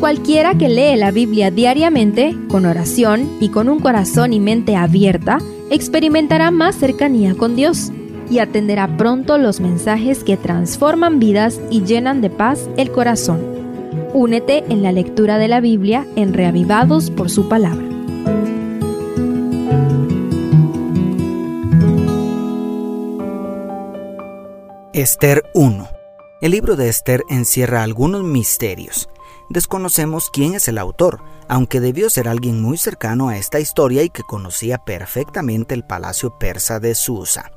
Cualquiera que lee la Biblia diariamente, con oración y con un corazón y mente abierta, experimentará más cercanía con Dios y atenderá pronto los mensajes que transforman vidas y llenan de paz el corazón. Únete en la lectura de la Biblia en Reavivados por su palabra. Esther 1. El libro de Esther encierra algunos misterios. Desconocemos quién es el autor, aunque debió ser alguien muy cercano a esta historia y que conocía perfectamente el palacio persa de Susa.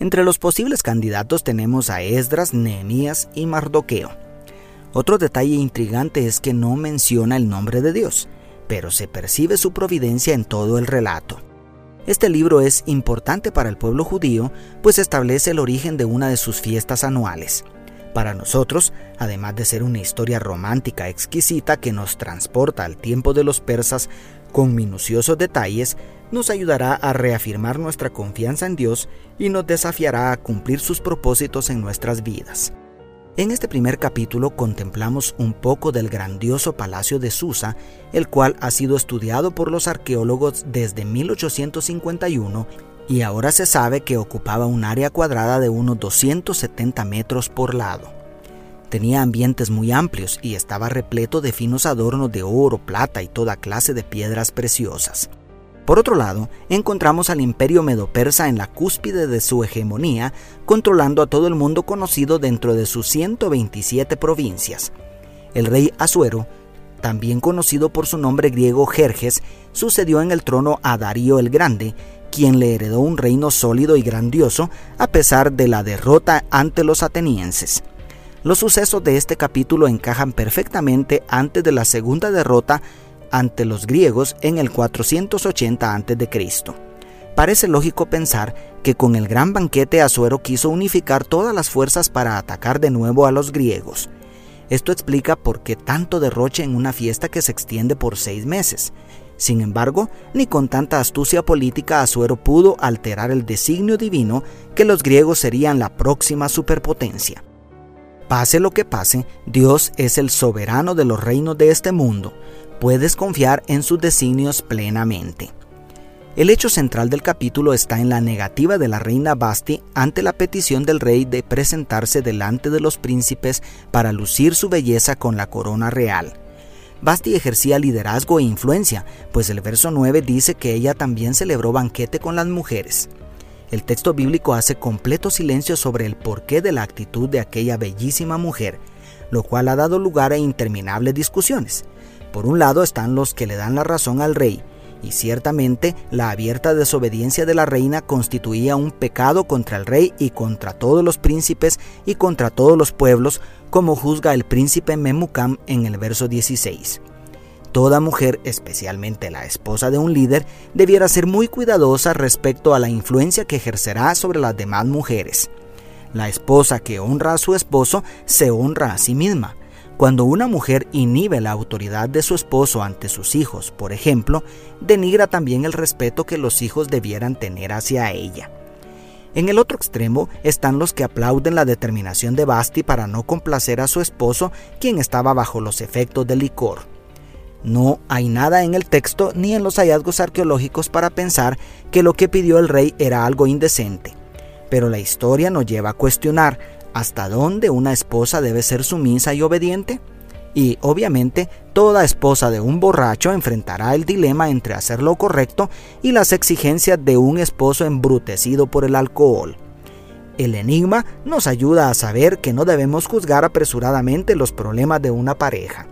Entre los posibles candidatos tenemos a Esdras, Nehemías y Mardoqueo. Otro detalle intrigante es que no menciona el nombre de Dios, pero se percibe su providencia en todo el relato. Este libro es importante para el pueblo judío, pues establece el origen de una de sus fiestas anuales. Para nosotros, además de ser una historia romántica exquisita que nos transporta al tiempo de los persas con minuciosos detalles, nos ayudará a reafirmar nuestra confianza en Dios y nos desafiará a cumplir sus propósitos en nuestras vidas. En este primer capítulo contemplamos un poco del grandioso palacio de Susa, el cual ha sido estudiado por los arqueólogos desde 1851 y ahora se sabe que ocupaba un área cuadrada de unos 270 metros por lado. Tenía ambientes muy amplios y estaba repleto de finos adornos de oro, plata y toda clase de piedras preciosas. Por otro lado, encontramos al imperio medo-persa en la cúspide de su hegemonía, controlando a todo el mundo conocido dentro de sus 127 provincias. El rey Asuero, también conocido por su nombre griego Jerjes, sucedió en el trono a Darío el Grande, quien le heredó un reino sólido y grandioso a pesar de la derrota ante los atenienses. Los sucesos de este capítulo encajan perfectamente antes de la segunda derrota ante los griegos en el 480 a.C. Parece lógico pensar que con el gran banquete Asuero quiso unificar todas las fuerzas para atacar de nuevo a los griegos. Esto explica por qué tanto derroche en una fiesta que se extiende por seis meses. Sin embargo, ni con tanta astucia política Asuero pudo alterar el designio divino que los griegos serían la próxima superpotencia. Pase lo que pase, Dios es el soberano de los reinos de este mundo, puedes confiar en sus designios plenamente. El hecho central del capítulo está en la negativa de la reina Basti ante la petición del rey de presentarse delante de los príncipes para lucir su belleza con la corona real. Basti ejercía liderazgo e influencia, pues el verso 9 dice que ella también celebró banquete con las mujeres. El texto bíblico hace completo silencio sobre el porqué de la actitud de aquella bellísima mujer, lo cual ha dado lugar a interminables discusiones. Por un lado están los que le dan la razón al rey, y ciertamente la abierta desobediencia de la reina constituía un pecado contra el rey y contra todos los príncipes y contra todos los pueblos, como juzga el príncipe Memucam en el verso 16. Toda mujer, especialmente la esposa de un líder, debiera ser muy cuidadosa respecto a la influencia que ejercerá sobre las demás mujeres. La esposa que honra a su esposo se honra a sí misma. Cuando una mujer inhibe la autoridad de su esposo ante sus hijos, por ejemplo, denigra también el respeto que los hijos debieran tener hacia ella. En el otro extremo están los que aplauden la determinación de Basti para no complacer a su esposo, quien estaba bajo los efectos del licor. No hay nada en el texto ni en los hallazgos arqueológicos para pensar que lo que pidió el rey era algo indecente. Pero la historia nos lleva a cuestionar hasta dónde una esposa debe ser sumisa y obediente. Y obviamente toda esposa de un borracho enfrentará el dilema entre hacer lo correcto y las exigencias de un esposo embrutecido por el alcohol. El enigma nos ayuda a saber que no debemos juzgar apresuradamente los problemas de una pareja.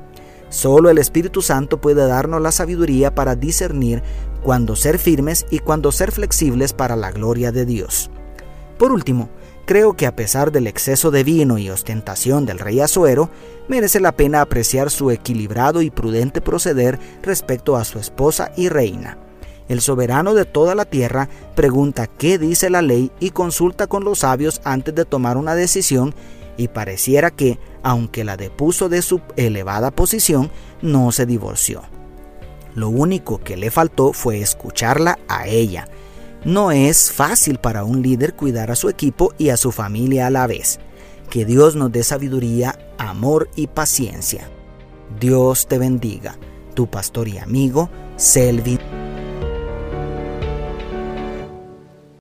Solo el Espíritu Santo puede darnos la sabiduría para discernir cuándo ser firmes y cuándo ser flexibles para la gloria de Dios. Por último, creo que a pesar del exceso de vino y ostentación del rey Azuero, merece la pena apreciar su equilibrado y prudente proceder respecto a su esposa y reina. El soberano de toda la tierra pregunta qué dice la ley y consulta con los sabios antes de tomar una decisión y pareciera que, aunque la depuso de su elevada posición, no se divorció. Lo único que le faltó fue escucharla a ella, no es fácil para un líder cuidar a su equipo y a su familia a la vez. Que Dios nos dé sabiduría, amor y paciencia. Dios te bendiga. Tu pastor y amigo, Selvin.